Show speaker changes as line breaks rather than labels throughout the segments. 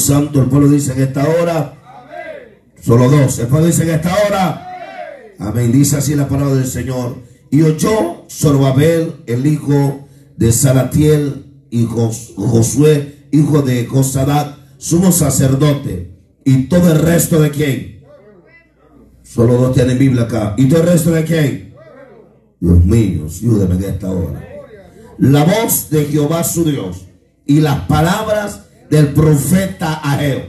Santo. El pueblo dice en esta hora. Solo dos. El pueblo dice en esta hora. Amén. Dice así la palabra del Señor. Y oyó Zorobabel, el hijo de Salatiel, y Josué, hijo de Josadat, sumo sacerdote. Y todo el resto de quién. Solo dos tienen Biblia acá. ¿Y todo el resto de quién? Dios mío, ayúdame en esta hora. La voz de Jehová su Dios y las palabras del profeta Ageo.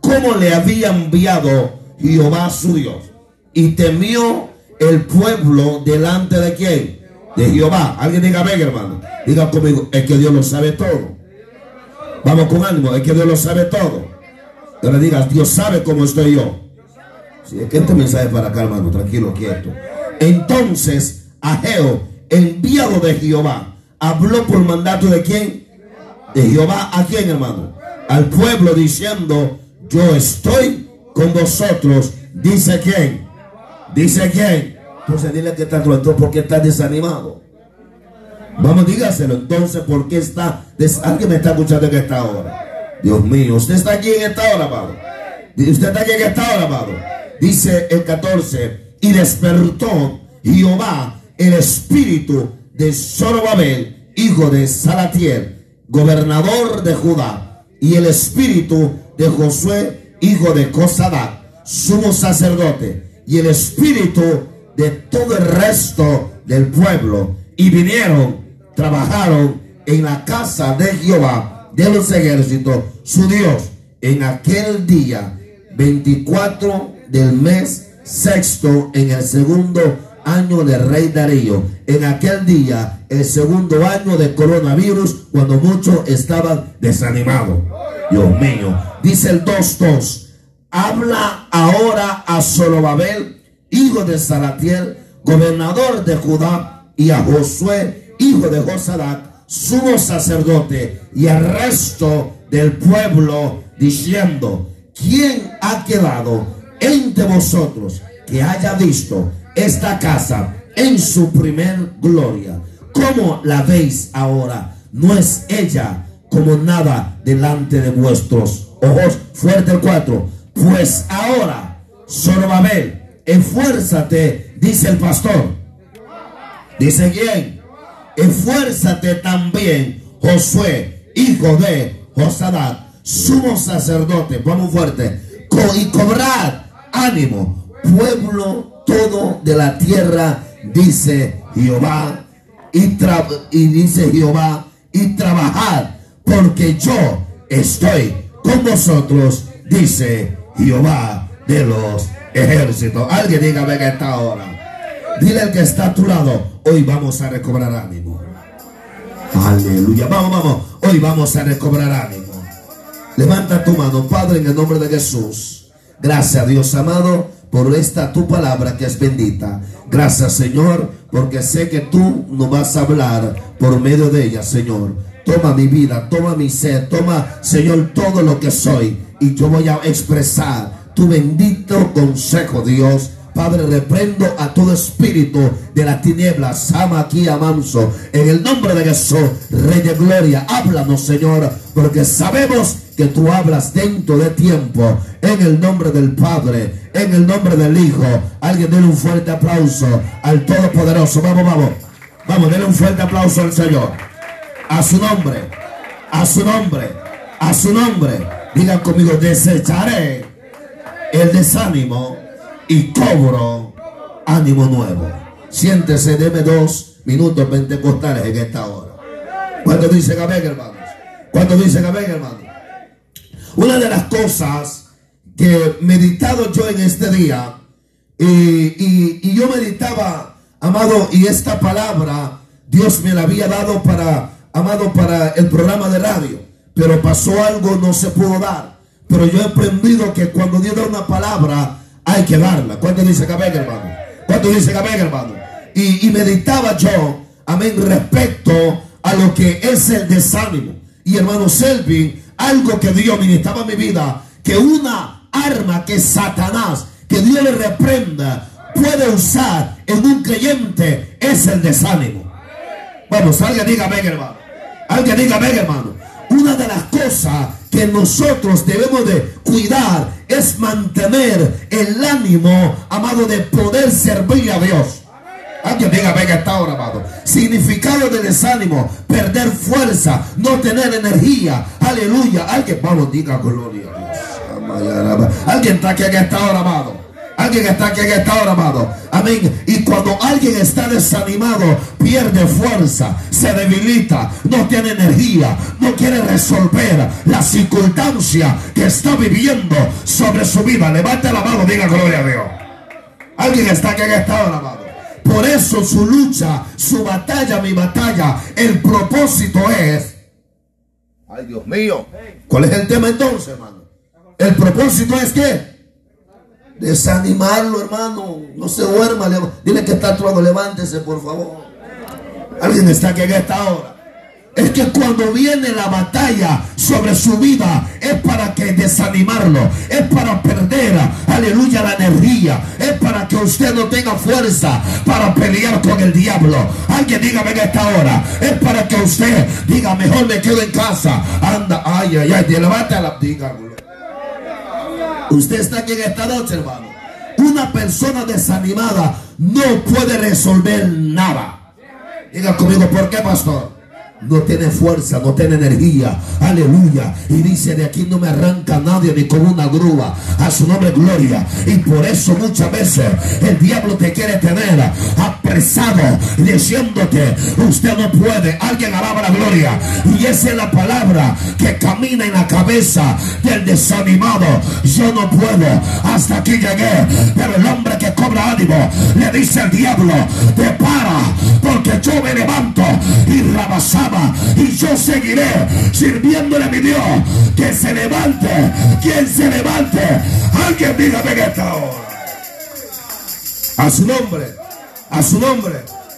Cómo le había enviado Jehová su Dios. Y temió el pueblo delante de quién? De Jehová. Alguien diga, venga hermano. Diga conmigo, es que Dios lo sabe todo. Vamos con ánimo, es que Dios lo sabe todo. Ahora diga, Dios sabe cómo estoy yo. Si es que este mensaje para acá, hermano, tranquilo, quieto. Entonces, Ageo, enviado de Jehová, habló por mandato de quién? De Jehová, ¿a quién, hermano? Al pueblo diciendo, yo estoy con vosotros. Dice quién? Dice quién? Entonces dile que está porque está desanimado. Vamos, dígaselo. Entonces, ¿por qué está? Alguien me está escuchando en esta hora. Dios mío, usted está aquí en esta hora, amado. Usted está aquí en esta hora, amado. Dice el 14, y despertó Jehová el espíritu de Zorobabel, hijo de Salatiel, gobernador de Judá, y el espíritu de Josué, hijo de Cosadac, sumo sacerdote, y el espíritu de todo el resto del pueblo, y vinieron, trabajaron en la casa de Jehová de los ejércitos, su Dios, en aquel día 24 del mes sexto, en el segundo año del rey Darío. En aquel día, el segundo año de coronavirus, cuando muchos estaban desanimados. Dios mío. Dice el 2.2. Habla ahora a Zorobabel, hijo de Salatiel, gobernador de Judá, y a Josué, hijo de Josadac, sumo sacerdote, y al resto del pueblo, diciendo, ¿quién ha quedado entre vosotros que haya visto esta casa en su primer gloria. ¿Cómo la veis ahora? No es ella como nada delante de vuestros ojos. Fuerte el 4. Pues ahora, Zorobabel, esfuérzate, dice el pastor. Dice quién? Esfuérzate también, Josué, hijo de Josadat, sumo sacerdote. Vamos fuerte. y cobrad ánimo, pueblo todo de la tierra, dice Jehová, y, y dice Jehová, y trabajad, porque yo estoy con vosotros, dice Jehová de los ejércitos. Alguien diga, venga esta hora. Dile al que está a tu lado, hoy vamos a recobrar ánimo. Aleluya. Vamos, vamos. Hoy vamos a recobrar ánimo. Levanta tu mano, Padre, en el nombre de Jesús. Gracias, Dios amado por esta tu palabra que es bendita. Gracias, Señor, porque sé que tú nos vas a hablar por medio de ella, Señor. Toma mi vida, toma mi ser, toma, Señor, todo lo que soy. Y yo voy a expresar tu bendito consejo, Dios Padre, reprendo a todo espíritu de la tiniebla, Sama aquí a manso. En el nombre de Jesús, Rey de Gloria, háblanos, Señor, porque sabemos que tú hablas dentro de tiempo. En el nombre del Padre, en el nombre del Hijo. Alguien denle un fuerte aplauso al Todopoderoso. Vamos, vamos. Vamos, denle un fuerte aplauso al Señor. A su nombre, a su nombre, a su nombre. Digan conmigo, desecharé el desánimo y cobro ánimo nuevo. Siéntese, deme dos minutos pentecostales en esta hora. Cuando dicen amén, hermanos? Cuando dicen amén, hermanos? Una de las cosas que meditado yo en este día, y, y yo meditaba, amado, y esta palabra Dios me la había dado para, amado, para el programa de radio, pero pasó algo, no se pudo dar. Pero yo he aprendido que cuando Dios da una palabra, hay que darla. ¿Cuánto dice que hermano? ¿Cuánto dice que hermano? Y, meditaba yo, amén, respecto a lo que es el desánimo. Y hermano Selvin, algo que Dios ministraba en mi vida, que una arma que Satanás, que Dios le reprenda, puede usar en un creyente es el desánimo. Vamos, alguien diga amén, hermano. Alguien diga amén, hermano. Una de las cosas
que nosotros debemos de cuidar es mantener el ánimo, amado, de poder servir a Dios. Alguien diga, venga, esta hora, amado. Significado de desánimo, perder fuerza, no tener energía. Aleluya. Alguien, vamos, diga gloria a Dios. Alguien está aquí en esta hora, amado. Alguien está aquí en esta hora, amado. Amén. Y cuando alguien está desanimado, pierde fuerza, se debilita, no tiene energía, no quiere resolver la circunstancia que está viviendo sobre su vida. Levante la mano, diga gloria a Dios. Alguien está aquí en esta hora, amado. Por eso su lucha, su batalla, mi batalla, el propósito es. Ay, Dios mío. ¿Cuál es el tema entonces, hermano? El propósito es que desanimarlo, hermano. No se duerma. Dile que está actuando. Levántese, por favor. Alguien está aquí en esta hora. Es que cuando viene la batalla sobre su vida es para que desanimarlo, es para perder, aleluya, la energía, es para que usted no tenga fuerza para pelear con el diablo. Alguien dígame en esta hora, es para que usted diga, mejor me quedo en casa. Anda, ay, ay, ay, levante a la diga. Usted está aquí en esta noche, hermano. Una persona desanimada no puede resolver nada. Diga conmigo, ¿por qué, pastor? No tiene fuerza, no tiene energía. Aleluya. Y dice, de aquí no me arranca nadie ni con una grúa. A su nombre gloria. Y por eso muchas veces el diablo te quiere tener apresado, diciéndote, usted no puede. Alguien alaba la gloria. Y esa es la palabra que camina en la cabeza del desanimado. Yo no puedo. Hasta aquí llegué. Pero el hombre que cobra ánimo le dice al diablo, te para, porque yo me levanto y rabasar y yo seguiré sirviéndole a mi Dios. Que se levante, quien se levante. Alguien dígame en esta hora. A su nombre, a su nombre.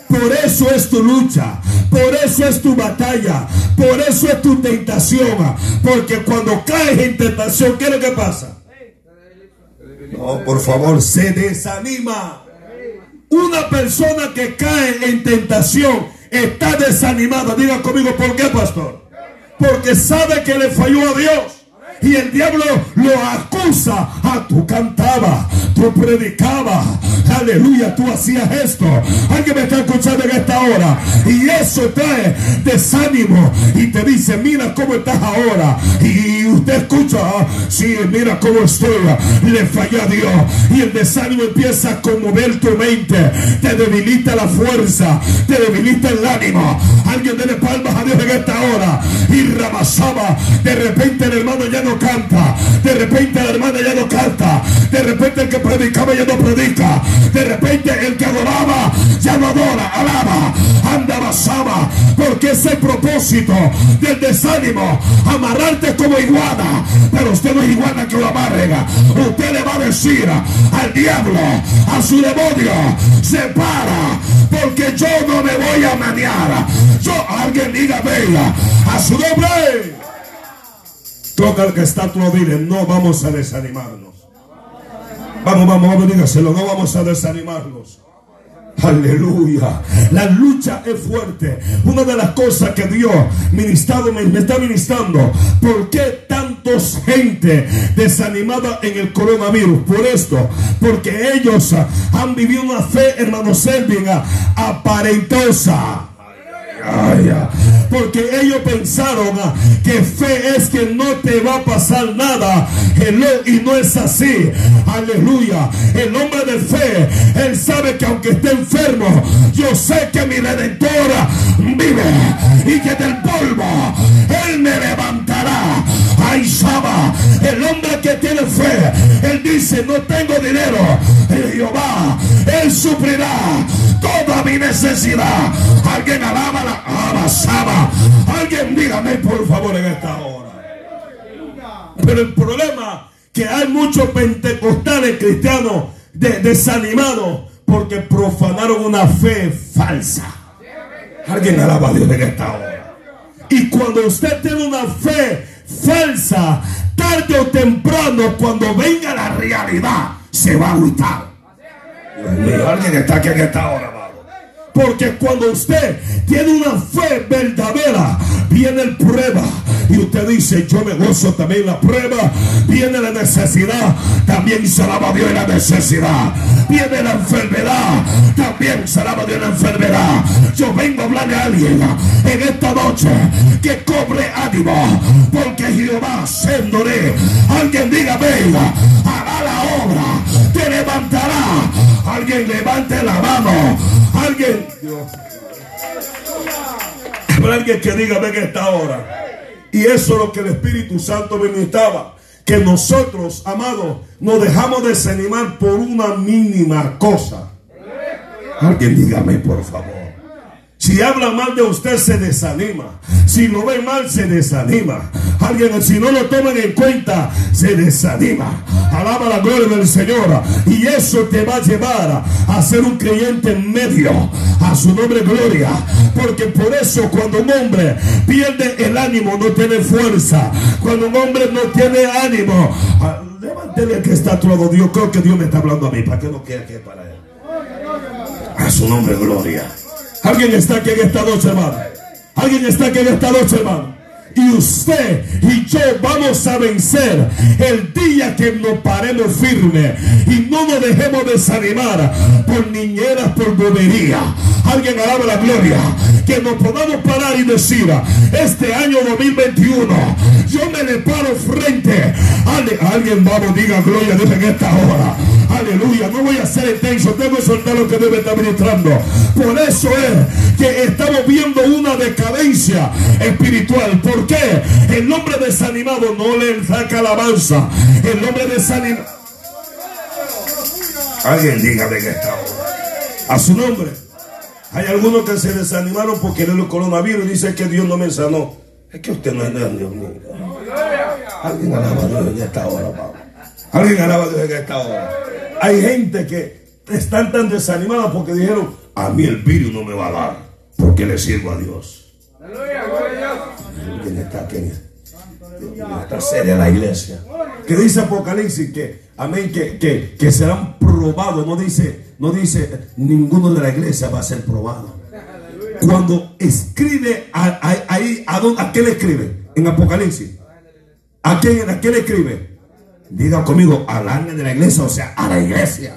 Por eso es tu lucha, por eso es tu batalla, por eso es tu tentación. Porque cuando caes en tentación, ¿qué es lo que pasa? No, por favor, se desanima. Una persona que cae en tentación está desanimada. Diga conmigo, ¿por qué, pastor? Porque sabe que le falló a Dios. Y el diablo lo acusa. ah, tú cantabas, tú predicabas. Aleluya, tú hacías esto. Alguien me está escuchando en esta hora. Y eso trae desánimo. Y te dice, mira cómo estás ahora. Y usted escucha, ah, sí, mira cómo estoy. Le falló a Dios. Y el desánimo empieza a conmover tu mente. Te debilita la fuerza. Te debilita el ánimo. Alguien dele palmas a Dios en esta hora. Y rabasaba. De repente el hermano ya no canta. De repente la hermana ya no canta. De repente el que predicaba ya no predica. De repente el que adoraba ya no adora, alaba, anda basaba. Porque es el propósito del desánimo. Amarrarte como iguana. Pero usted no es iguana que lo amarrega. Usted le va a decir al diablo, a su demonio, se para. Porque yo no me voy a manear. Yo, alguien diga, venga, a su nombre. Toca el que está tu no vamos a desanimarnos. Vamos, vamos, vamos, dígaselo, no vamos a desanimarnos. Aleluya. La lucha es fuerte. Una de las cosas que Dios ministrado, me, está ministrando. ¿Por qué tantos gente desanimada en el coronavirus? Por esto. Porque ellos han vivido una fe, hermano Selvin, aparentosa. Porque ellos pensaron que fe es que no te va a pasar nada. Y no es así. Aleluya. El hombre de fe, él sabe que aunque esté enfermo, yo sé que mi redentora vive y que del polvo él me levantará. Ay, Saba, el hombre que tiene fe, él dice, no tengo dinero. Jehová, él suplirá toda mi necesidad. Alguien alaba la abasaba. Alguien dígame por favor en esta hora. Pero el problema que hay muchos pentecostales cristianos desanimados porque profanaron una fe falsa. Alguien alaba a Dios en esta hora. Y cuando usted tiene una fe falsa, tarde o temprano, cuando venga la realidad, se va a agüitar. Alguien está aquí en esta hora. Porque cuando usted tiene una fe verdadera, viene el prueba, y usted dice, yo me gozo también la prueba, viene la necesidad, también se alaba Dios la necesidad. Viene la enfermedad, también se alaba Dios la enfermedad. Yo vengo a hablarle a alguien en esta noche que cobre ánimo, porque Jehová sendoré. Alguien diga, venga, hará la obra, te levantará. Alguien levante la mano. Alguien. Habrá alguien que diga, venga esta hora. Y eso es lo que el Espíritu Santo me ministraba. Que nosotros, amados, nos dejamos desanimar por una mínima cosa. Alguien dígame, por favor. Si habla mal de usted, se desanima. Si lo ve mal, se desanima. Alguien, si no lo toman en cuenta, se desanima. Alaba la gloria del Señor. Y eso te va a llevar a ser un creyente en medio. A su nombre, gloria. Porque por eso, cuando un hombre pierde el ánimo, no tiene fuerza. Cuando un hombre no tiene ánimo, ah, levántele que está todo Dios. Creo que Dios me está hablando a mí. ¿Para que no quiera que para él? A su nombre, gloria. Alguien está aquí en esta noche, hermano. Alguien está aquí en esta noche, hermano. Y usted y yo vamos a vencer el día que nos paremos firme y no nos dejemos desanimar por niñeras, por bobería. Alguien alaba la gloria. Que nos podamos parar y decir, este año 2021, yo me le paro frente. Alguien, vamos, diga gloria, dice en esta hora. Aleluya, no voy a ser intenso, que soltar lo que debe estar ministrando. Por eso es que estamos viendo una decadencia espiritual. ¿Por qué? El hombre desanimado no le saca alabanza. El hombre desanimado. Alguien dígame que está A su nombre. Hay algunos que se desanimaron porque el coronavirus dice que Dios no me sanó. Es que usted no es Dios mío. Alguien alaba a Dios en esta hora, Alguien alaba a Dios en esta hora. Hay gente que están tan desanimadas porque dijeron, a mí el virus no me va a dar, porque le sirvo a Dios. ¿Quién está aquí? esta serie de la iglesia. Que dice Apocalipsis que, amén, que, que, que serán probados. No dice, no dice, ninguno de la iglesia va a ser probado. Cuando escribe ahí, ¿a, a, ¿a qué le escribe? En Apocalipsis. ¿A quién, ¿A quién le escribe? Diga conmigo, al ángel de la iglesia, o sea, a la iglesia.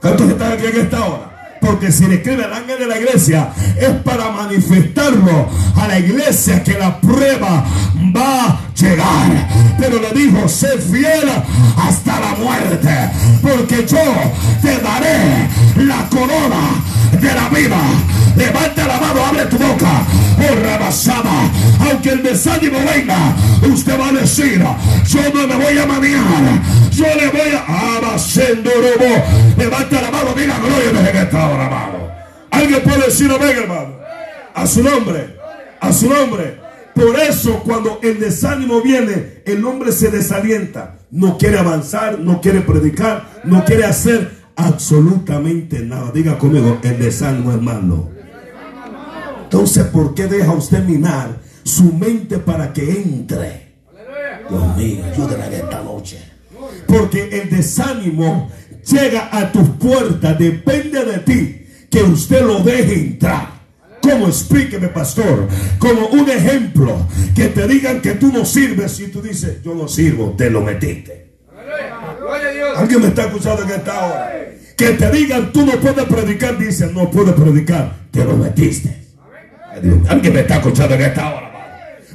¿Cuántos están aquí en esta hora? Porque si le escribe al ángel de la iglesia es para manifestarlo a la iglesia que la prueba va a llegar. Pero le dijo, sé fiel hasta la muerte. Porque yo te daré la corona de la vida. Levanta la mano, abre tu boca. Oh, rebasada. Aunque el desánimo venga, usted va a decir, yo no me voy a manejar. Yo le voy a abasendo. Levanta la mano, diga gloria en esta hora, amado. Alguien puede decir amén, hermano. A su nombre. A su nombre. Por eso cuando el desánimo viene, el hombre se desalienta. No quiere avanzar, no quiere predicar, no quiere hacer absolutamente nada. Diga conmigo, el desánimo, hermano. Entonces, ¿por qué deja usted minar su mente para que entre? Dios mío, ayúdenme esta noche. Porque el desánimo llega a tus puertas, depende de ti que usted lo deje entrar. Como explíqueme, pastor, como un ejemplo, que te digan que tú no sirves y tú dices, yo no sirvo, te lo metiste. Alguien me está escuchando en esta hora. Que te digan, tú no puedes predicar, dicen, no puedes predicar, te lo metiste. Alguien me está escuchando en esta hora.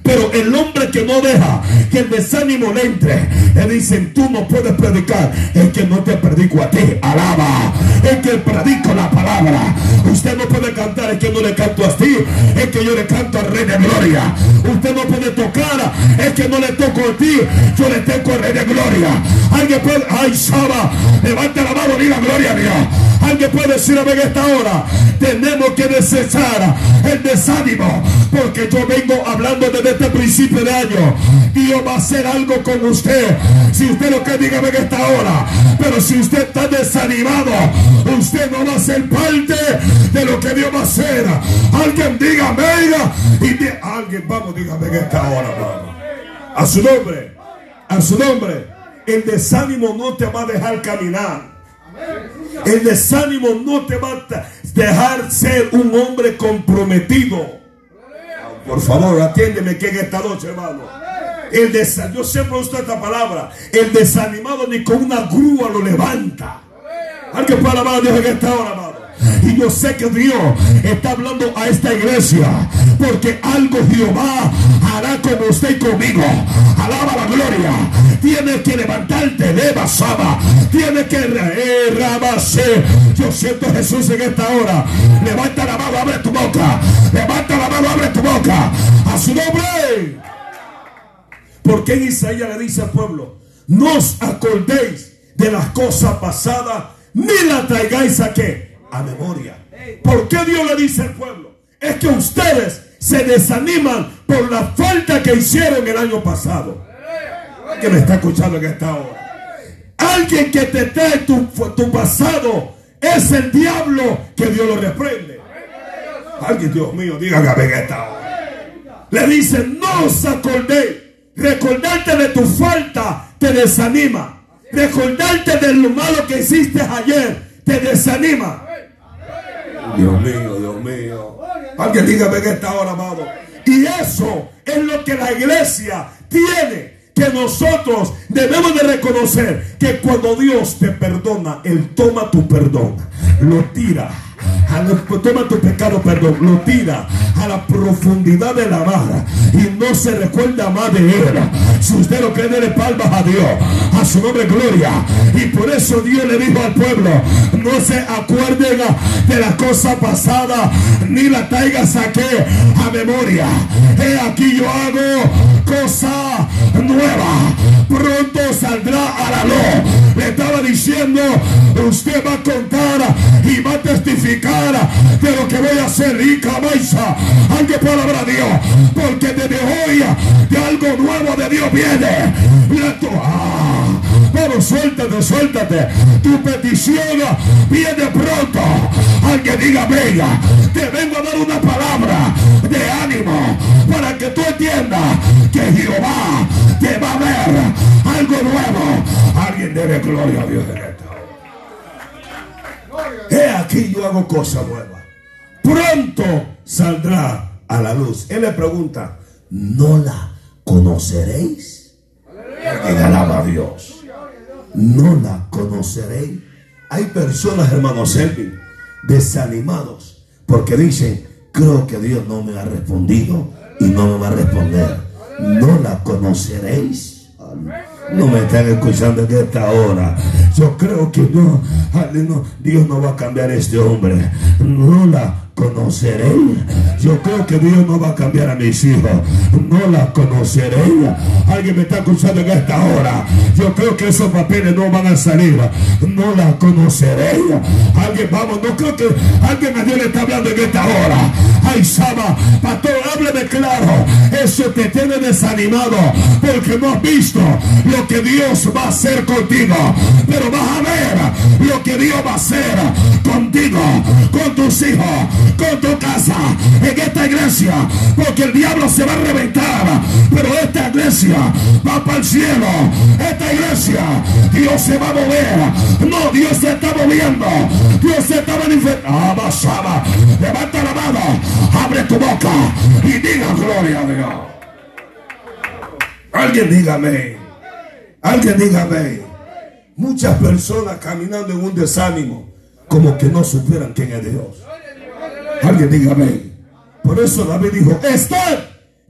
Pero el hombre que no deja que el desánimo le entre, le dicen, tú no puedes predicar, es que no te predico a ti, alaba, es que predico la palabra. Usted no puede cantar, es que no le canto a ti, es que yo le canto al Rey de Gloria. Usted no puede tocar, es que no le toco a ti, yo le toco al Rey de Gloria. Alguien puede, ay, Saba, levante la mano, diga gloria a Dios. Alguien puede decir a esta hora, tenemos que desechar el desánimo, porque yo vengo hablando desde este principio de año. Dios va a hacer algo con usted. Si usted lo que diga en esta hora, pero si usted está desanimado, usted no va a ser parte de lo que Dios va a hacer. Alguien diga, venga, y alguien, vamos, dígame en esta hora, vamos. A su nombre, a su nombre. El desánimo no te va a dejar caminar. El desánimo no te va a dejar ser un hombre comprometido. Por favor, atiéndeme que en esta noche, hermano. El yo siempre uso esta palabra. El desanimado ni con una grúa lo levanta. Alguien para alabar a Dios en esta hora, amado. Y yo sé que Dios está hablando a esta iglesia. Porque algo Jehová hará como usted y conmigo. Alaba la gloria. Tiene que levantarte de basaba. Tiene que eh, Yo siento a Jesús en esta hora. Levanta la mano, abre tu boca. Levanta la mano, abre tu boca. A su nombre. Porque en Isaías le dice al pueblo, no os acordéis de las cosas pasadas, ni las traigáis a qué? A memoria. ¿Por qué Dios le dice al pueblo? Es que ustedes se desaniman por la falta que hicieron el año pasado. ¿Quién me está escuchando en esta hora? Alguien que te trae tu, tu pasado es el diablo que Dios lo reprende. Alguien, Dios mío, diga que en esta hora. Le dice, no os acordéis Recordarte de tu falta te desanima. Recordarte de lo malo que hiciste ayer te desanima. Dios mío, Dios mío. Alguien dígame en esta hora, amado. Y eso es lo que la iglesia tiene que nosotros debemos de reconocer que cuando Dios te perdona, Él toma tu perdón, lo tira toma tu pecado, perdón, lo tira a la profundidad de la mar y no se recuerda más de él. Si usted lo cree, de palmas a Dios, a su nombre gloria. Y por eso Dios le dijo al pueblo, no se acuerden de la cosa pasada, ni la traigas aquí a memoria. He aquí yo hago cosa nueva. Pronto saldrá a la luz. Le estaba diciendo, usted va a contar y va a testificar de lo que voy a hacer. rica maisa. Alguien palabra de Dios. Porque desde hoy de algo nuevo de Dios viene. Ah, pero suéltate, suéltate. Tu petición viene pronto. Alguien diga, venga, te vengo a dar una palabra de ánimo para que tú entiendas que Jehová te va a ver algo nuevo. Alguien debe gloria a Dios esto. He aquí yo hago cosa nueva. Pronto saldrá a la luz. Él le pregunta, ¿no la conoceréis? Que alaba a Dios. No la conoceréis. Hay personas, hermanos desanimados porque dicen, creo que Dios no me ha respondido y no me va a responder. No la conoceréis. No me están escuchando en esta hora. Yo creo que no, Dios no va a cambiar a este hombre. No la conoceré. Yo creo que Dios no va a cambiar a mis hijos. No la conoceré. Alguien me está escuchando en esta hora. Yo creo que esos papeles no van a salir. No la conoceré. Alguien, vamos, no creo que alguien a Dios le está hablando en esta hora. Ay, Sama, pastor, hábleme claro. Eso te tiene desanimado porque no has visto lo que Dios va a hacer contigo. Pero vas a ver lo que Dios va a hacer contigo, con tus hijos con tu casa, en esta iglesia, porque el diablo se va a reventar, pero esta iglesia va para el cielo, esta iglesia, Dios se va a mover, no, Dios se está moviendo, Dios se está manifestando, ah, levanta la mano, abre tu boca y diga gloria a Dios. Alguien dígame, alguien dígame. Muchas personas caminando en un desánimo, como que no superan quién es Dios. Alguien diga. Por eso David dijo, estad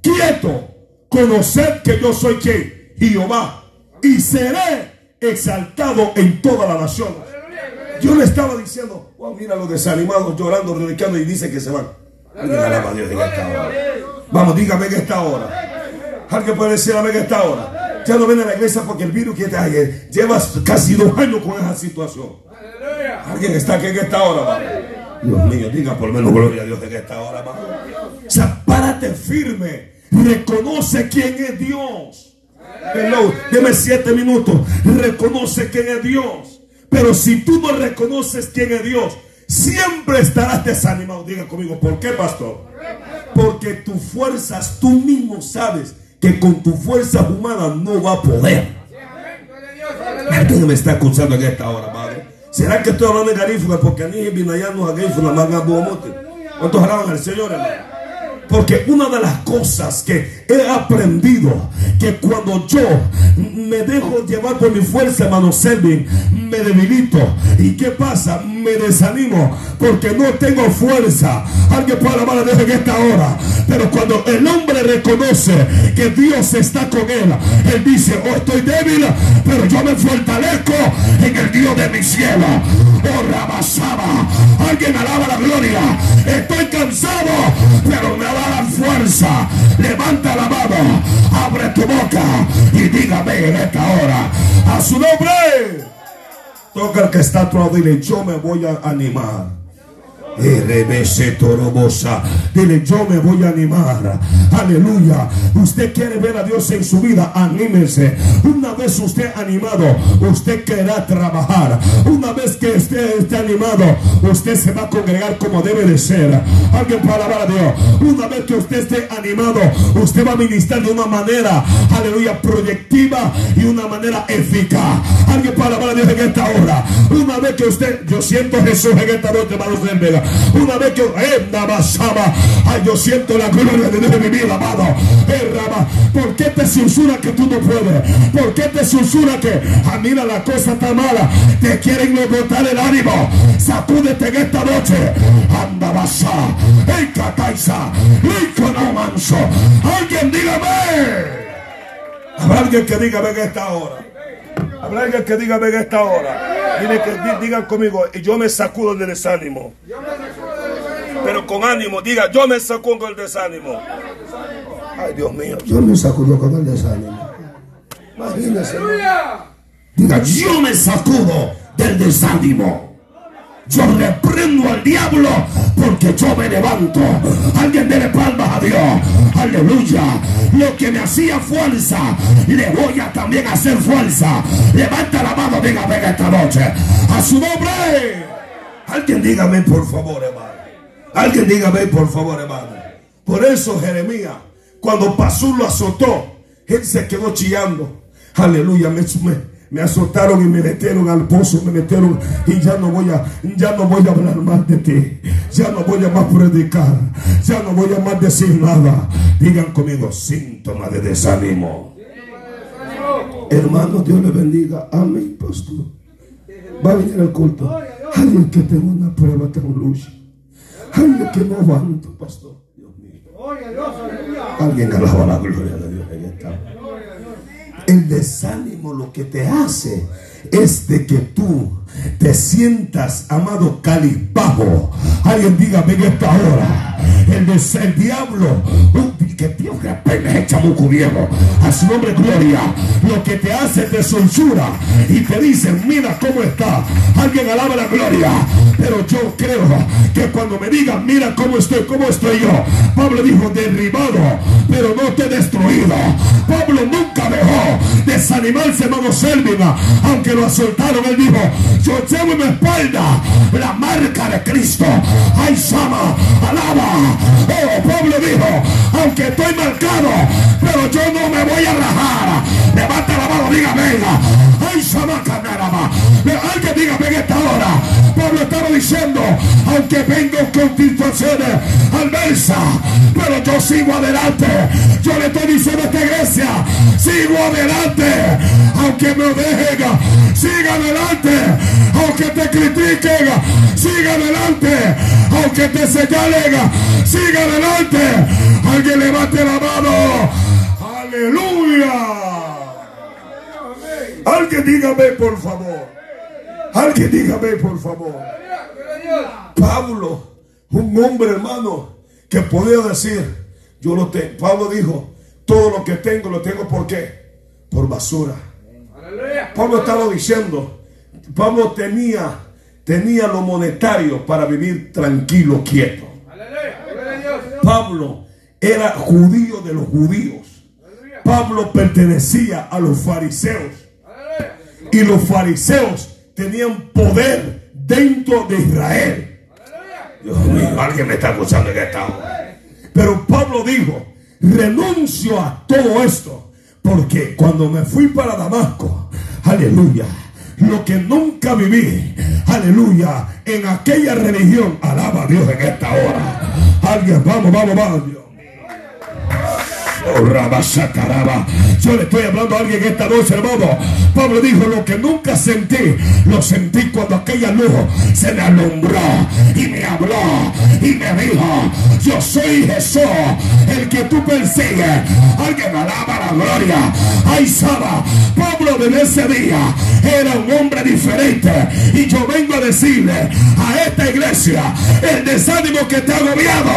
quieto, conoced que yo soy quien, Jehová, y seré exaltado en toda la nación. Yo le estaba diciendo, wow, mira los desanimados llorando, relicando y dice que se van. Alguien alaba Dios en esta hora. Vamos, dígame en esta hora. Alguien puede decir amén en esta hora. Ya no viene a la iglesia porque el virus que te llevas casi dos años con esa situación. Alguien está aquí en esta hora, Dios mío, diga por menos gloria a Dios en esta hora, O sea, párate firme. Reconoce quién es Dios. Hello, deme siete minutos. Reconoce quién es Dios. Pero si tú no reconoces quién es Dios, siempre estarás desanimado. Diga conmigo, ¿por qué, pastor? Porque tus fuerzas, tú mismo sabes que con tus fuerzas humanas no va a poder. Alguien me está escuchando en esta hora. ¿Será que estoy hablando de garífuna? Porque a mí allá no garífuna, más a ¿Cuántos alaban al Señor, hermano? Porque una de las cosas que he aprendido, que cuando yo me dejo llevar por mi fuerza, hermano Selvin, me debilito. ¿Y qué pasa? Me desanimo porque no tengo fuerza. Alguien puede alabar a Dios en esta hora. Pero cuando el hombre reconoce que Dios está con él, él dice, oh estoy débil, pero yo me fortalezco en el Dios de mi cielo. Oh Rabasaba. Alguien alaba la gloria. Estoy cansado, pero me da la fuerza. Levanta la mano, abre tu boca y dígame en esta hora a su nombre. Toca el que está a tu lado y dile, yo me voy a animar. Dile, yo me voy a animar. Aleluya. Usted quiere ver a Dios en su vida. Anímese. Una vez usted animado, usted querrá trabajar. Una vez que usted esté animado, usted se va a congregar como debe de ser. Alguien para alabar a Dios. Una vez que usted esté animado, usted va a ministrar de una manera, aleluya, proyectiva y una manera eficaz. Alguien para alabar a Dios en esta hora. Una vez que usted, yo siento Jesús en esta noche, hermanos del Vega. Una vez que ay, yo siento la gloria de Dios en mi vida, amado. Eh, ¿Por qué te censura que tú no puedes? ¿Por qué te censura que, ah, mira, la cosa está mala? Te quieren botar el ánimo. Sacúdete en esta noche. Anda, basa. El cataisa. El manso. Alguien dígame. Habrá alguien que diga en esta hora. Habrá alguien que diga en esta hora. Dile que digan conmigo, y yo me sacudo del desánimo. Pero con ánimo, diga, yo me sacudo del desánimo. Ay, Dios mío, yo me sacudo con el desánimo. Imagínese. Diga, yo me sacudo del desánimo. Yo reprendo al diablo porque yo me levanto. Alguien dele palmas a Dios. Aleluya. Lo que me hacía fuerza, le voy a también hacer fuerza. Levanta la mano, venga, venga esta noche. A su nombre. Alguien dígame por favor, hermano. Alguien dígame por favor, hermano. Por eso Jeremías, cuando Pasú lo azotó, él se quedó chillando. Aleluya, me, me, me azotaron y me metieron al pozo, me metieron y ya no voy a, ya no voy a hablar más de ti, ya no voy a más predicar, ya no voy a más decir nada. Digan conmigo, síntoma de desánimo. Hermano, Dios le bendiga. Amén, pastor. Va a venir el culto. Alguien que tenga una prueba, tengo luz. Alguien que no aguanto, pastor. Dios mío. Alguien alaba la gloria de Dios. El desánimo lo que te hace es de que tú te sientas, amado calipajo. Alguien diga, ven esta hora. El, el diablo, que Dios que apenas es chamuco viejo. A su nombre, gloria. Lo que te hace te censura y te dice, mira cómo está. Alguien alaba la gloria. Pero yo creo que cuando me digan, mira cómo estoy, cómo estoy yo. Pablo dijo, derribado, pero no te he destruido. Pablo nunca dejó desanimarse, hermano Selvina, aunque lo asaltaron. Él dijo, yo llevo en mi espalda la marca de Cristo. Ay, Sama, alaba. Oh, Pablo dijo, aunque estoy marcado, pero yo no me voy a rajar. Levanta la mano, diga, venga. Ay, Sama, canarama. Alguien diga, venga esta hora. Estaba diciendo, aunque vengo con situaciones adversas, pero yo sigo adelante. Yo le estoy diciendo a esta iglesia, sigo adelante. Aunque me dejen, siga adelante aunque te critiquen, siga adelante, aunque te señalen, siga adelante. Alguien levante la mano. Aleluya. Alguien dígame por favor. Alguien dígame por favor. Pablo, un hombre hermano que podía decir, yo lo tengo. Pablo dijo, todo lo que tengo lo tengo por qué? Por basura. Pablo estaba diciendo, Pablo tenía, tenía lo monetario para vivir tranquilo, quieto. Pablo era judío de los judíos. Pablo pertenecía a los fariseos. Y los fariseos tenían poder dentro de Israel. Dios mío, alguien me está escuchando en esta hora. Pero Pablo dijo, renuncio a todo esto. Porque cuando me fui para Damasco, aleluya, lo que nunca viví, aleluya, en aquella religión. Alaba a Dios en esta hora. Alguien, vamos, vamos, vamos, Dios Yo le estoy hablando a alguien esta noche, hermano. Pablo dijo, lo que nunca sentí, lo sentí cuando aquella luz se me alumbró y me habló y me dijo, yo soy Jesús, el que tú persigues. Alguien alaba la gloria. Ay, Saba, Pablo de ese día era un hombre diferente. Y yo vengo a decirle a esta iglesia, el desánimo que te ha agobiado,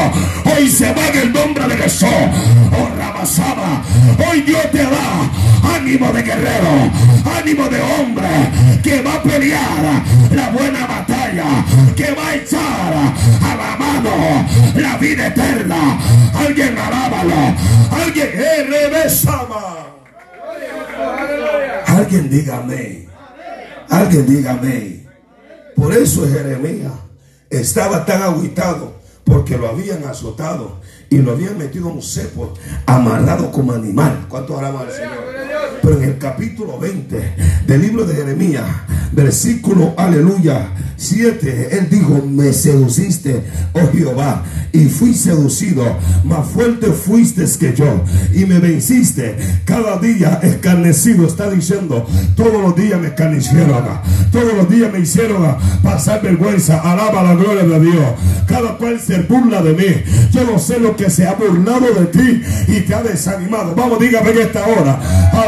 hoy se va en el nombre de Jesús. Oh, Hoy Dios te da ánimo de guerrero, ánimo de hombre que va a pelear la buena batalla, que va a echar a la mano la vida eterna. Alguien alábalo, alguien regresaba. Alguien dígame. Alguien dígame. Por eso Jeremías estaba tan aguitado porque lo habían azotado y lo habían metido en un cepo amarrado como animal. ¿Cuánto alama al Señor? Pero en el capítulo 20 del libro de Jeremías, versículo aleluya 7, él dijo, me seduciste, oh Jehová, y fui seducido, más fuerte fuiste que yo, y me venciste. Cada día escarnecido, está diciendo, todos los días me escarnecieron, todos los días me hicieron pasar vergüenza, alaba la gloria de Dios. Cada cual se burla de mí. Yo no sé lo que se ha burlado de ti y te ha desanimado. Vamos, dígame en esta hora,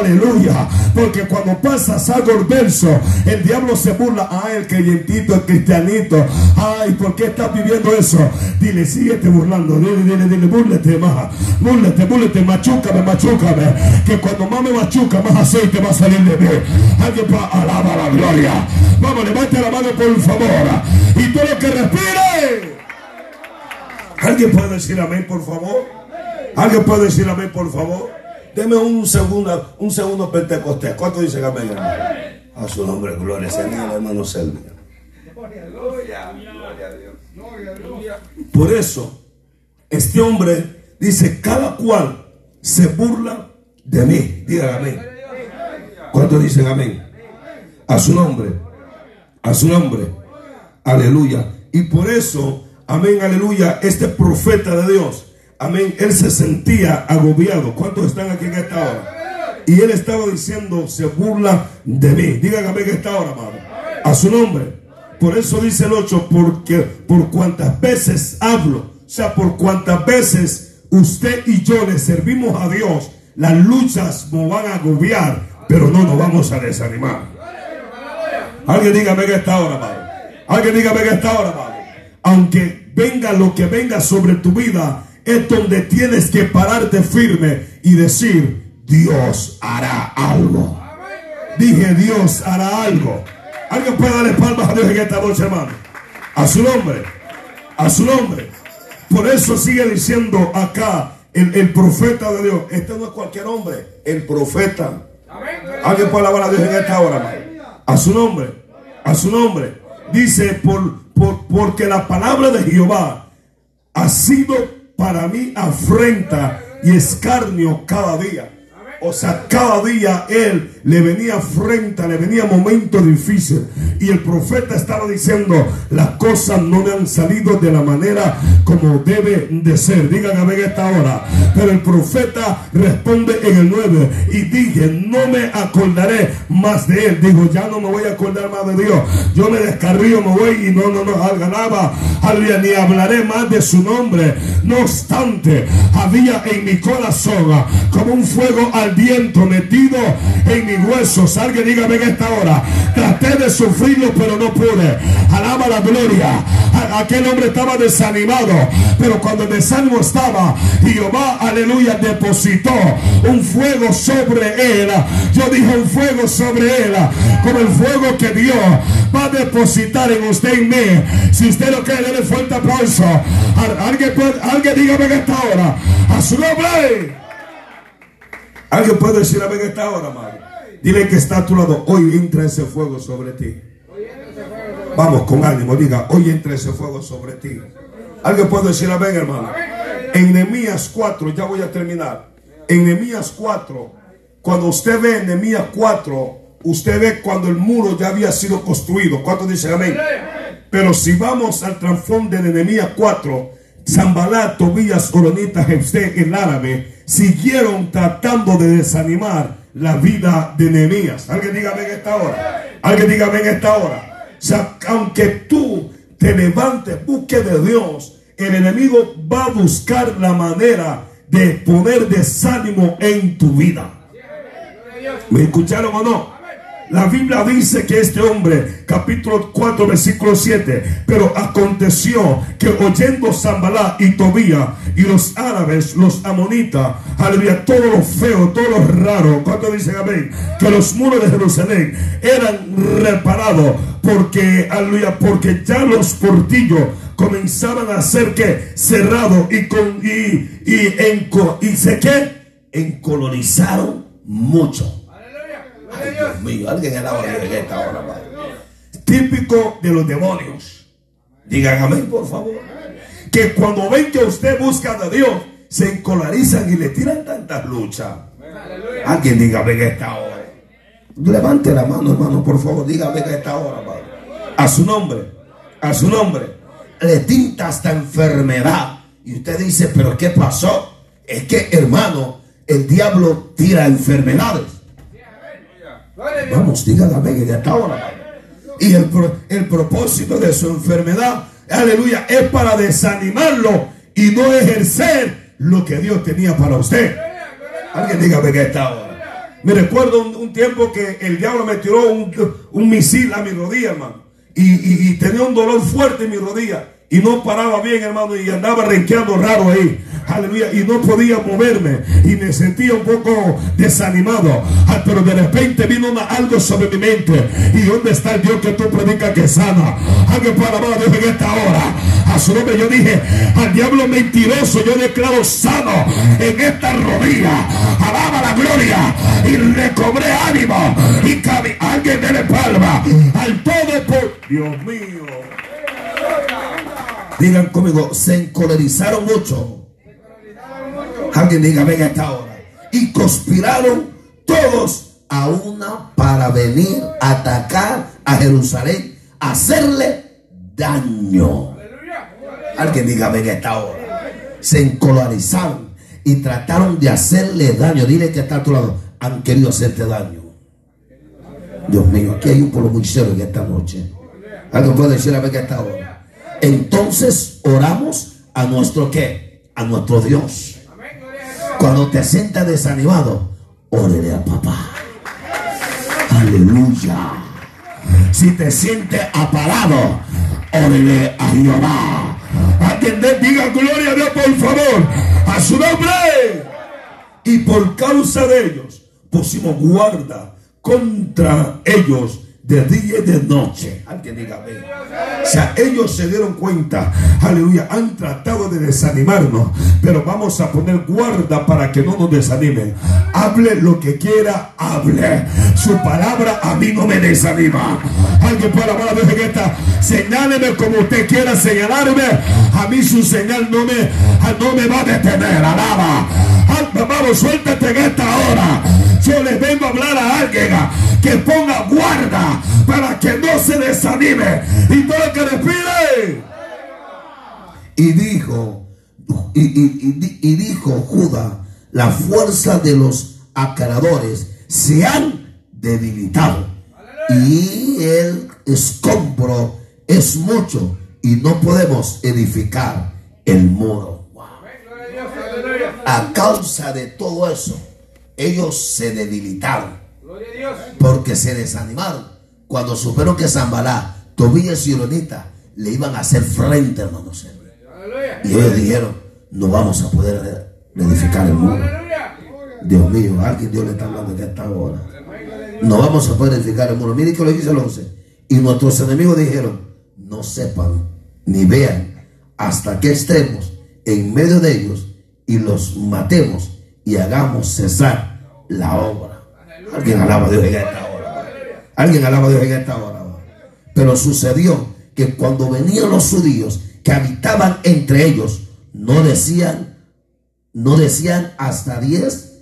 aleluya porque cuando pasas algo verso, el diablo se burla. Ay, el creyentito, el cristianito. Ay, ¿por qué estás viviendo eso? Dile, síguete burlando. Dile, dile, dile, búrlete más. Búrlete, búrlete, machúcame, machúcame. Que cuando más me machuca, más aceite va a salir de mí. Alguien para alaba la gloria. Vamos, levante la mano por favor. Y todo lo que respire. ¿Alguien puede decir amén, por favor? ¿Alguien puede decir amén, por favor? Deme un segundo, un segundo Pentecostés. ¿Cuánto dice amén, hermano? A su nombre, gloria Señor, hermano Selvia. Por eso, este hombre dice, cada cual se burla de mí. Diga amén. ¿Cuántos dicen amén? A su nombre. A su nombre. Aleluya. Y por eso, amén, aleluya, este profeta de Dios Amén. Él se sentía agobiado. ¿Cuántos están aquí en esta hora? Y él estaba diciendo, se burla de mí. Díganme amén en esta hora, amado. A su nombre. Por eso dice el 8, porque por cuantas veces hablo, o sea, por cuantas veces usted y yo le servimos a Dios, las luchas nos van a agobiar, pero no nos vamos a desanimar. Alguien dígame que esta hora, amado. Alguien dígame que esta hora, amado. Aunque venga lo que venga sobre tu vida, es donde tienes que pararte firme y decir, Dios hará algo. Dije, Dios hará algo. Alguien puede darle palmas a Dios en esta noche, hermano. A su nombre. A su nombre. Por eso sigue diciendo acá el, profeta de Dios. Este no es cualquier hombre. El profeta. Alguien puede alabar a Dios en esta hora, hermano. A su nombre. A su nombre. Dice, por, por, porque la palabra de Jehová ha sido para mí afrenta y escarnio cada día. O sea, cada día él le venía afrenta, le venía momento difícil. Y el profeta estaba diciendo, las cosas no me han salido de la manera como debe de ser. Digan a ver esta hora. Pero el profeta responde en el 9 y dije, no me acordaré más de él. Digo, ya no me voy a acordar más de Dios. Yo me descarrío, me voy y no, no, no, ganaba, ni hablaré más de su nombre. No obstante, había en mi corazón como un fuego al viento metido en mis huesos. Alguien dígame en esta hora. Traté de sufrirlo, pero no pude. Alaba la gloria. Aquel hombre estaba desanimado, pero cuando el desánimo estaba, Jehová, aleluya, depositó un fuego sobre él. Yo dije un fuego sobre él, como el fuego que Dios va a depositar en usted y mí. Si usted lo quiere, le fuerte aplauso. Alguien, alguien dígame en esta hora. A su nombre. Alguien puede decir amén esta hora, amado. Dile que está a tu lado. Hoy entra ese fuego sobre ti. Vamos con ánimo. Diga, hoy entra ese fuego sobre ti. Alguien puede decir amén, hermano. En Nehemías 4, ya voy a terminar. En Nehemías 4, cuando usted ve en Nehemías 4, usted ve cuando el muro ya había sido construido. ¿Cuántos dicen amén? Pero si vamos al trasfondo de Nehemías 4, Zambalá, Tobías, Oronita, Jefté, el árabe,
siguieron tratando de desanimar la vida de Nehemías. Alguien dígame en esta hora. Alguien dígame en esta hora. O sea, aunque tú te levantes, busque de Dios, el enemigo va a buscar la manera de poner desánimo en tu vida. ¿Me escucharon o no? La Biblia dice que este hombre, capítulo 4, versículo 7, pero aconteció que oyendo Zambalá y Tobía y los árabes, los amonitas, aleluya, todo lo feo, todo lo raro, ¿cuánto dicen amén? Que los muros de Jerusalén eran reparados porque, aleluya, porque ya los portillos comenzaban a ser que cerrados y con y y, en, y sé que encolonizaron mucho. Ay, Dios mío, alguien alaba en esta hora, Padre. Típico de los demonios. Digan amén, por favor. Que cuando ven que usted busca a Dios, se encolarizan y le tiran tantas luchas. Alguien dígame en esta hora. Levante la mano, hermano, por favor. Dígame en esta hora, Padre. A su nombre. A su nombre. Le tinta esta enfermedad. Y usted dice, pero ¿qué pasó? Es que, hermano, el diablo tira enfermedades. Vamos, dígame en esta hora. Y el, el propósito de su enfermedad, aleluya, es para desanimarlo y no ejercer lo que Dios tenía para usted. Alguien dígame en esta hora. Me recuerdo un, tiempo que el diablo me tiró un, misil a mi rodilla, hermano. Y, y, tenía un dolor fuerte en mi rodilla. Y no paraba bien, hermano. Y andaba renqueando raro ahí. Aleluya. Y no podía moverme. Y me sentía un poco desanimado. Ah, pero de repente vino algo sobre mi mente. ¿Y dónde está el Dios que tú predicas que sana? Alguien para amar a Dios en esta hora. A su nombre yo dije, al diablo mentiroso yo declaro sano en esta rodilla. Alaba la gloria. Y recobré ánimo. Y cabe, alguien le palma al todo por Dios mío. Digan conmigo, se encolerizaron mucho. Alguien diga, venga esta hora. Y conspiraron todos a una para venir a atacar a Jerusalén, hacerle daño. Alguien diga, venga esta hora. Se encolerizaron y trataron de hacerle daño. Dile que está a tu lado. Han querido hacerte daño. Dios mío, aquí hay un pueblo muy serio en esta noche. Alguien puede decir a ver que esta hora. Entonces oramos a nuestro qué? A nuestro Dios. Cuando te sientas desanimado, órele a papá. Aleluya. Si te sientes apagado, órele a Jehová. Alguien diga gloria a Dios, por favor, a su nombre. Y por causa de ellos pusimos guarda contra ellos de día y de noche. Alguien diga O sea, ellos se dieron cuenta, aleluya, han tratado de desanimarnos, pero vamos a poner guarda para que no nos desanimen. Hable lo que quiera, hable. Su palabra a mí no me desanima. Alguien puede hablar Dios en esta. Señáleme como usted quiera señalarme. A mí su señal no me, no me va a detener. Alaba. Vamos, suéltate en esta hora. Yo les vengo a hablar a alguien que ponga guarda para que no se desanime y todo el que respire. Y dijo, y, dijo Judá, la fuerza de los acaradores se han debilitado y el escombro es mucho y no podemos edificar el muro. A causa de todo eso, ellos se debilitaron porque se desanimaron cuando supieron que Zambalá, Tobías y Oronita le iban a hacer frente, hermanos. Y ellos dijeron, no vamos a poder edificar el muro. Dios mío, alguien Dios le está hablando en esta hora. No vamos a poder edificar el muro. Miren que lo dice el 11. Y nuestros enemigos dijeron, no sepan ni vean hasta que estemos en medio de ellos y los matemos y hagamos cesar la obra. Alguien alaba a Dios en esta hora. Alguien alaba a Dios en esta hora. Pero sucedió que cuando venían los judíos que habitaban entre ellos, no decían, no decían hasta diez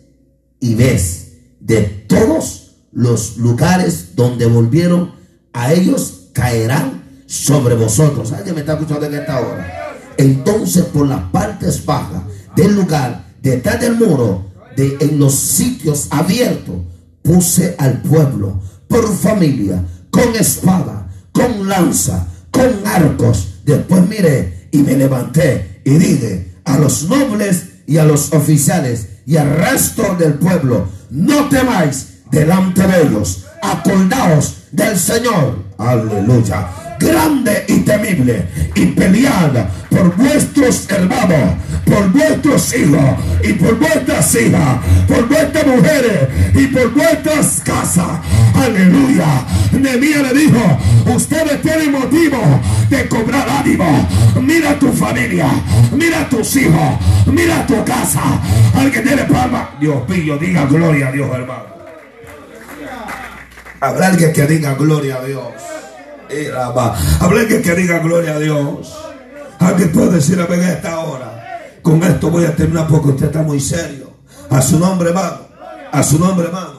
y ves de todos los lugares donde volvieron a ellos caerán sobre vosotros. Alguien me está escuchando en esta hora. Entonces por las partes bajas del lugar
detrás del muro, de, en los sitios abiertos, puse al pueblo por familia, con espada, con lanza, con arcos. Después miré y me levanté y dije a los nobles y a los oficiales y al resto del pueblo, no temáis delante de ellos, acordaos del Señor. Aleluya grande y temible y pelead por vuestros hermanos, por vuestros hijos y por vuestras hijas, por vuestras mujeres y por vuestras casas. Aleluya. Nehemías le dijo, ustedes tienen motivo de cobrar ánimo. Mira tu familia, mira tus hijos, mira tu casa. Alguien tiene palma. Dios mío, diga gloria a Dios, hermano. Habrá alguien que diga gloria a Dios. Hablé que, diga gloria a Dios. Alguien puede decir a ver esta hora. Con esto voy a terminar porque usted está muy serio. A su nombre, hermano. A su nombre, hermano.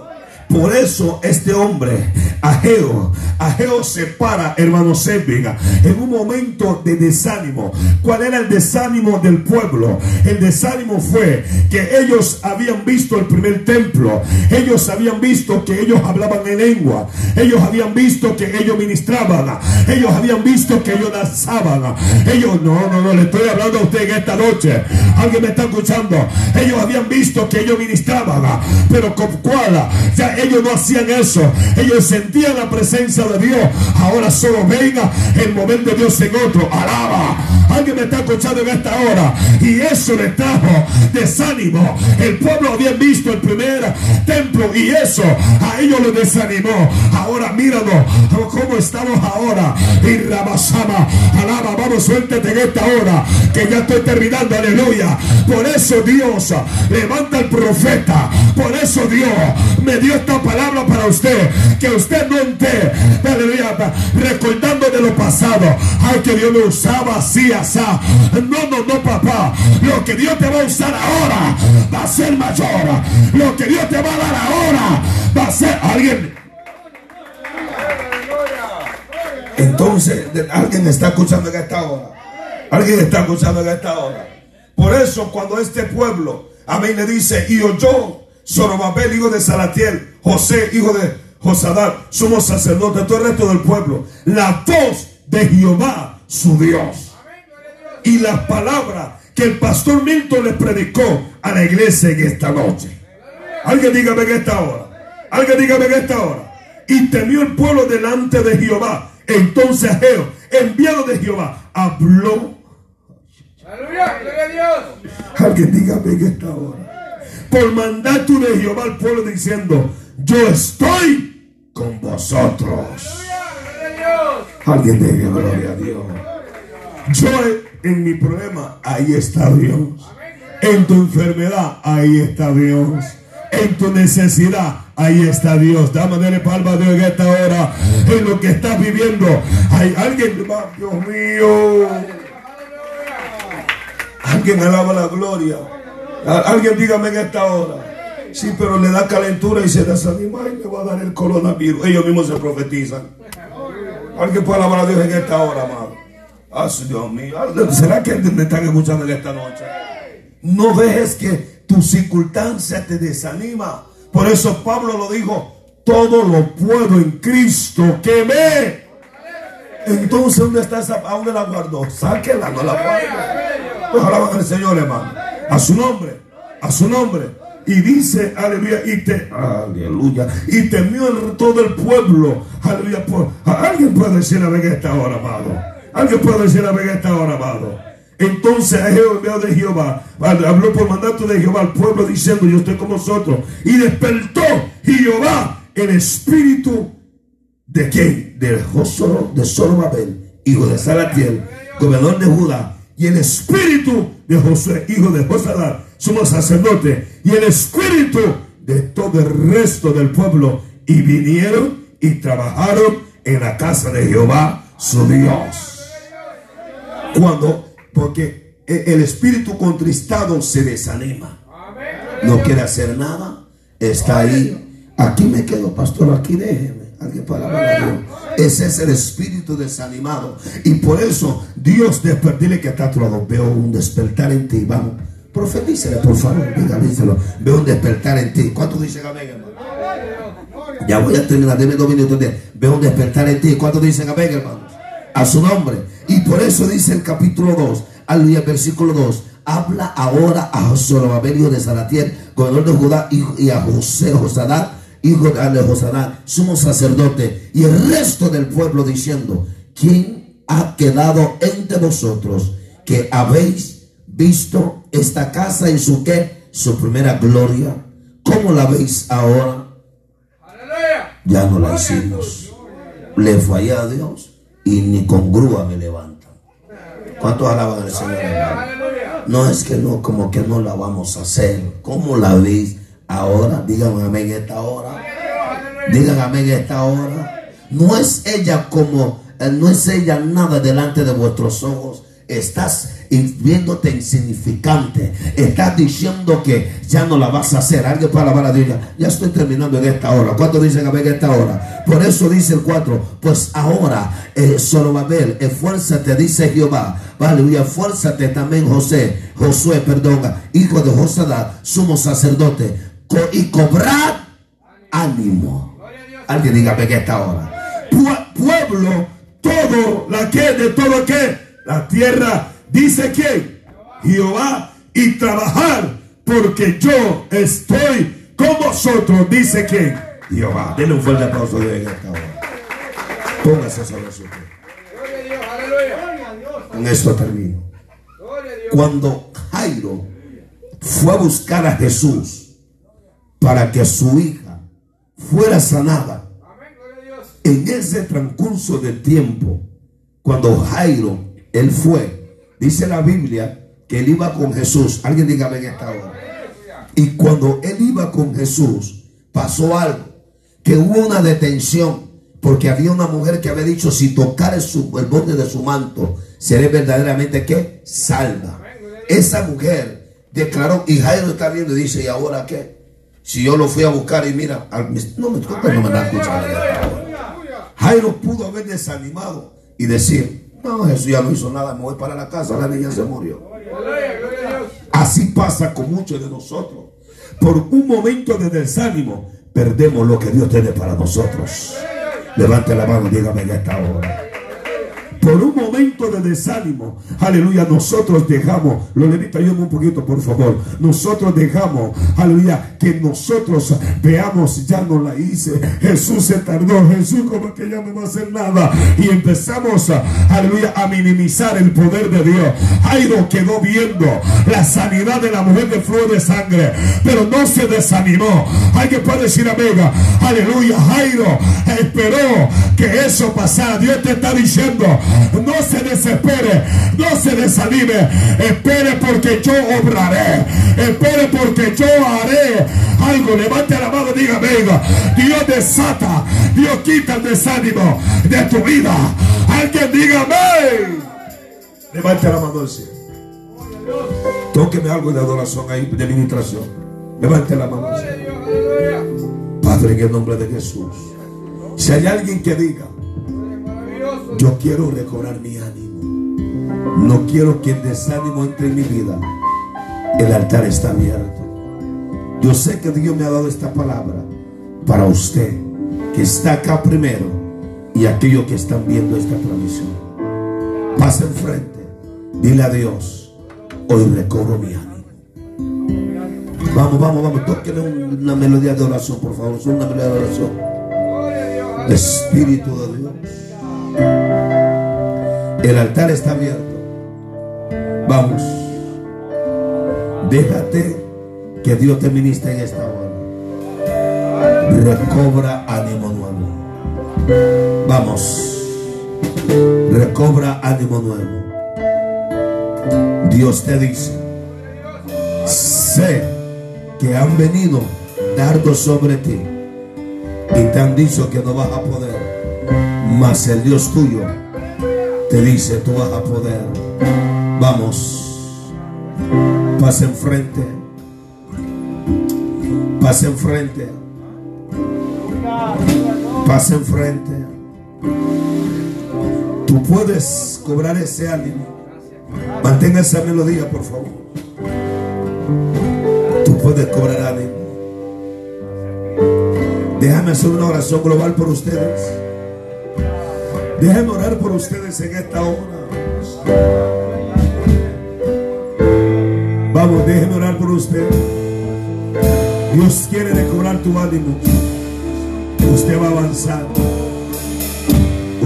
Por eso este hombre, Ageo, Ageo se para, hermano Sérviga, en un momento de desánimo. ¿Cuál era el desánimo del pueblo? El desánimo fue que ellos habían visto el primer templo. Ellos habían visto que ellos hablaban en lengua. Ellos habían visto que ellos ministraban. Ellos habían visto que ellos danzaban. Ellos, no, no, no, le estoy hablando a usted en esta noche. Alguien me está escuchando. Ellos habían visto que ellos ministraban. Pero con cuál, ya ellos no hacían eso. Ellos sentían la presencia de Dios. Ahora solo venga el momento de Dios en otro. Alaba. Alguien me está escuchando en esta hora. Y eso le trajo desánimo. El pueblo había visto el primer templo y eso a ellos les desanimó. Ahora míranos cómo estamos ahora. Y Rabasama. Alaba. Vamos, suéltate en esta hora. Que ya estoy terminando. Aleluya. Por eso Dios levanta al profeta. Por eso Dios me dio esta palabra para usted. Que usted no esté, aleluya, recordando de lo pasado. Ay, que Dios me usaba así, No, no, no, papá. Lo que Dios te va a usar ahora va a ser mayor. Lo que Dios te va a dar ahora va a ser alguien. Entonces, alguien está escuchando en esta hora. Alguien está escuchando en esta hora. Por eso, cuando este pueblo, a mí le dice, y oyó Zorobabel, hijo de Salatiel, José, hijo de Josadar, somos sacerdotes, todo el resto del pueblo. La voz de Jehová, su Dios. Y las palabras que el pastor Milton le predicó a la iglesia en esta noche. Alguien dígame en esta hora. Alguien dígame en esta hora. Y temió el pueblo delante de Jehová. Entonces Geo, enviado de Jehová, habló. Aleluya, gloria a Dios. Alguien dígame en esta hora por mandato de Jehová al pueblo diciendo, yo estoy con vosotros. Alguien diga gloria a Dios. Yo en mi problema, ahí está Dios. En tu enfermedad, ahí está Dios. En tu necesidad, ahí está Dios. Dame de palma a Dios en esta hora. En lo que estás viviendo, hay alguien, Dios mío. Alguien alaba la gloria. Alguien dígame en esta hora. Sí, pero le da calentura y se desanima y le va a dar el coronavirus. Ellos mismos se profetizan. Alguien puede alabar a Dios en esta hora, amado. Ah, Dios mío. ¿Será que me están escuchando en esta noche? No dejes que tu circunstancia te desanima. Por eso Pablo lo dijo, todo lo puedo en Cristo que me. Entonces, ¿dónde está esa? ¿A dónde la guardó? Sáquela, no la guarda. Pues alaban al Señor, hermano a su nombre, a su nombre. Y dice, aleluya, y te, aleluya, y temió todo el pueblo, aleluya. Por, alguien puede decir a ver esta hora, amado. Alguien puede decir a ver esta hora, amado. Entonces Jehová de Jehová habló por mandato de Jehová al pueblo diciendo, yo estoy con vosotros. Y despertó Jehová el espíritu de quién? De Josoro, de Zorobabel, hijo de Salatiel, gobernador de Judá, y el espíritu de José, hijo de Josadar, somos sacerdote, y el espíritu de todo el resto del pueblo, y vinieron y trabajaron en la casa de Jehová, su Dios. Cuando, porque el espíritu contristado se desanima, no quiere hacer nada, está ahí. Aquí me quedo, pastor, aquí déjeme. Alguien Ese es el espíritu desanimado. Y por eso Dios despertile que está todo. Veo un despertar en ti. Vamos,
Profetícele, por favor. Veo un despertar en ti. ¿Cuántos dicen amén, hermano? Ya voy a terminar, dime dos minutos de. Veo un despertar en ti. ¿Cuántos dicen amén, hermano? A su nombre. Y por eso dice el capítulo 2, aleluya, versículo 2. Habla ahora a Zorobabel, hijo de Salatiel, gobernador de Judá, y a José Josadá, hijo de Josadá, sumo sacerdote, y el resto del pueblo diciendo: ¿Quién ha quedado entre vosotros que habéis visto esta casa en su que su primera gloria? ¿Cómo la veis ahora? Ya no la hicimos. Le fallé a Dios y ni con grúa me levantan. ¿Cuántos alaban al Señor? No es que no, como que no la vamos a hacer. ¿Cómo la veis ahora? Díganme amén esta hora. Díganme amén esta hora. No es ella como, eh, no es ella nada delante de vuestros ojos estás viéndote insignificante, estás diciendo que ya no la vas a hacer. Alguien para alabar a. Ya, estoy terminando en esta hora. ¿Cuánto dicen a ver en esta hora? Por eso dice el 4. Pues ahora, eh, Zorobabel, esfuérzate, dice Jehová. Aleluya, esfuérzate también, José, Josué, perdón, hijo de Josadá, sumo sacerdote, y cobrad ánimo. Alguien diga en esta hora.
pueblo, todo la que, de todo que la tierra, dice quién, Jehová, y trabajar, porque yo estoy con vosotros, dice quién, Jehová. Denle un fuerte aplauso de esta hora. Póngase sobre su Con esto termino. Cuando Jairo fue a buscar a Jesús para que su hija fuera sanada, en ese transcurso de tiempo, cuando Jairo él fue. Dice la Biblia que él iba con Jesús. Alguien dígame en esta hora. Y cuando él iba con Jesús, pasó algo. Que hubo una detención. Porque había una mujer que había dicho, si tocar el borde de su manto, seré verdaderamente que salva. Esa mujer declaró, y Jairo está viendo y dice, ¿y ahora qué? Si yo lo fui a buscar y mira, no me, no me da Jairo pudo haber desanimado y decir, no, Jesús ya no hizo nada, me voy para la casa, la niña se murió. Así pasa con muchos de nosotros. Por un momento de desánimo, perdemos lo que Dios tiene para nosotros. Levante la mano, dígame en esta hora por un momento de desánimo, aleluya, nosotros dejamos, lo levita ayúdame un poquito, por favor. Nosotros dejamos, aleluya, que nosotros veamos, ya no la hice. Jesús se tardó, Jesús como que ya no va a hacer nada. Y empezamos, aleluya, a minimizar el poder de Dios. Jairo quedó viendo la sanidad de la mujer de flor de sangre, pero no se desanimó. Alguien puede decir, amiga, aleluya, Jairo esperó que eso pasara. Dios te está diciendo, no se desespere, no se desanime. Espere porque yo obraré. Espere porque yo haré algo. Levante la mano y diga, venga. Dios desata, Dios quita el desánimo de tu vida. Alguien diga, amén. Levante la mano cielo. Tóqueme algo de adoración ahí, de administración. Levante la mano. Padre, en el nombre de Jesús. Si hay alguien que diga, yo quiero recobrar mi ánimo. No quiero que el desánimo entre en mi vida. El altar está abierto. Yo sé que Dios me ha dado esta palabra para usted que está acá primero y aquellos que están viendo esta transmisión. Pase enfrente. Dile a Dios, hoy recobro mi ánimo. Vamos, vamos, vamos. Tóquenle una melodía de oración, por favor. Una melodía de oración. Espíritu de Dios. El altar está abierto. Vamos. Déjate que Dios te ministre en esta hora. Recobra ánimo nuevo. Vamos. Recobra ánimo nuevo. Dios te dice, sé que han venido dardos sobre ti y te han dicho que no vas a poder, mas el Dios tuyo te dice, tú vas a poder. Vamos, pasa enfrente, pasa enfrente, pasa enfrente. Tú puedes cobrar ese ánimo. Mantenga esa melodía, por favor. puedes cobrar ánimo. Déjame hacer una oración global por ustedes. Déjame orar por ustedes en esta hora. Vamos, déjeme orar por ustedes. Dios quiere recobrar tu ánimo. Usted va a avanzar.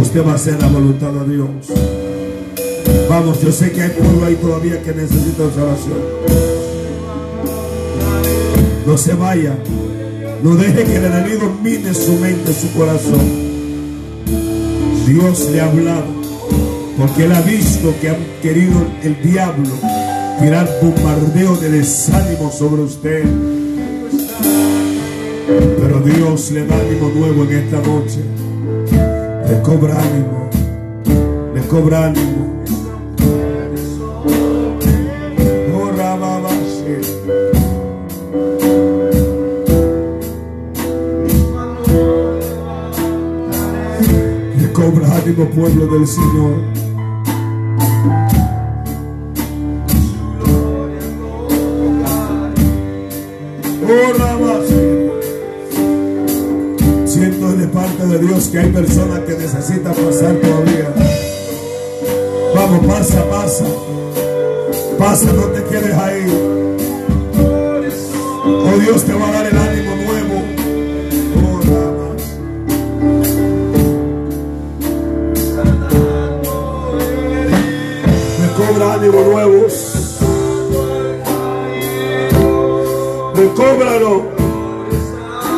Usted va a hacer la voluntad de Dios. Vamos, yo sé que hay pueblo ahí todavía que necesita salvación. No se vaya. No deje que el enemigo mine su mente, su corazón. Dios le ha hablado. Porque él ha visto que ha querido el diablo tirar bombardeo de desánimo sobre usted. Pero Dios le da ánimo nuevo en esta noche. Le cobra ánimo. Le cobra ánimo. Pueblo del Señor. Oh. Siento de parte de Dios que hay personas que necesitan pasar todavía. Vamos, pasa, pasa. Pasa, no te quedes ahí. Oh, Dios te va a dar el ánimo nuevos. Recóbralo.